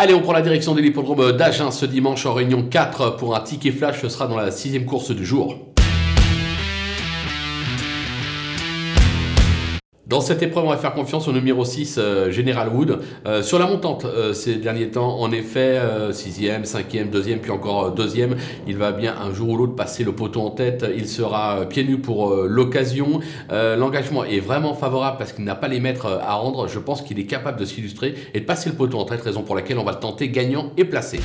Allez, on prend la direction de l'hippodrome d'Agen ce dimanche en réunion 4 pour un ticket flash. Ce sera dans la sixième course du jour. Dans cette épreuve, on va faire confiance au numéro 6, euh, General Wood. Euh, sur la montante, euh, ces derniers temps, en effet, 6e, 5e, 2e, puis encore 2e, il va bien un jour ou l'autre passer le poteau en tête. Il sera pieds nus pour l'occasion. L'engagement est vraiment favorable parce qu'il n'a pas les mètres à rendre. Je pense qu'il est capable de s'illustrer et de passer le poteau en tête, raison pour laquelle on va le tenter gagnant et placé.